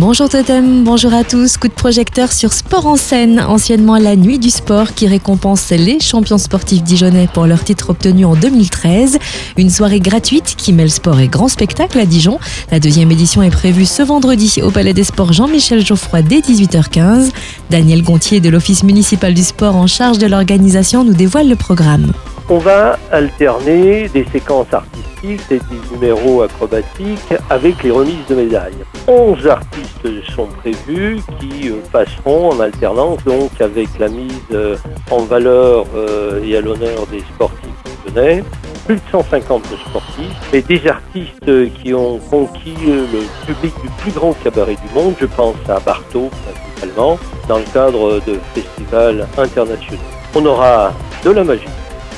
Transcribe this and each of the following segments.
Bonjour Totem, bonjour à tous. Coup de projecteur sur Sport en scène, anciennement la Nuit du Sport, qui récompense les champions sportifs dijonnais pour leur titre obtenu en 2013. Une soirée gratuite qui mêle sport et grand spectacle à Dijon. La deuxième édition est prévue ce vendredi au Palais des Sports Jean-Michel Geoffroy dès 18h15. Daniel Gontier de l'Office municipal du sport en charge de l'organisation nous dévoile le programme. On va alterner des séquences artistiques et des numéros acrobatiques avec les remises de médailles. 11 artistes sont prévus qui euh, passeront en alternance donc avec la mise euh, en valeur euh, et à l'honneur des sportifs lyonnais. Plus de 150 sportifs et des artistes qui ont conquis le public du plus grand cabaret du monde. Je pense à Barto principalement dans le cadre de festivals internationaux. On aura de la magie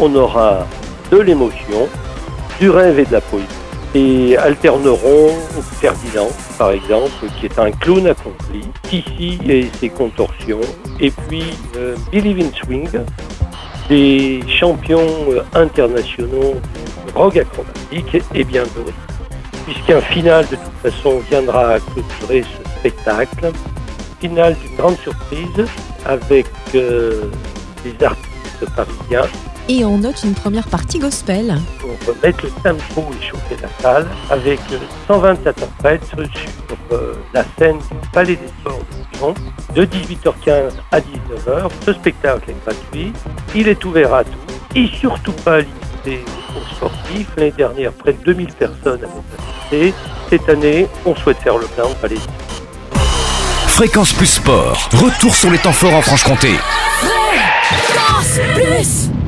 on aura de l'émotion, du rêve et de la poésie. Et alterneront Ferdinand, par exemple, qui est un clown accompli, Kissy et ses contorsions, et puis euh, Billy Vin Swing, des champions euh, internationaux rock acrobatique et bien d'autres. Puisqu'un final, de toute façon, viendra clôturer ce spectacle. Final d'une grande surprise avec euh, des artistes parisiens et on note une première partie gospel. Pour mettre le tempo et chauffer la salle avec 120 interprètes sur euh, la scène du Palais des Sports de Lyon de 18h15 à 19h. Ce spectacle est gratuit, il est ouvert à tous et surtout pas limité aux sportifs. L'année dernière, près de 2000 personnes avaient assisté. Cette année, on souhaite faire le plein au Palais des Sports. Fréquence plus sport. Retour sur les temps forts en Franche-Comté. Fréquence plus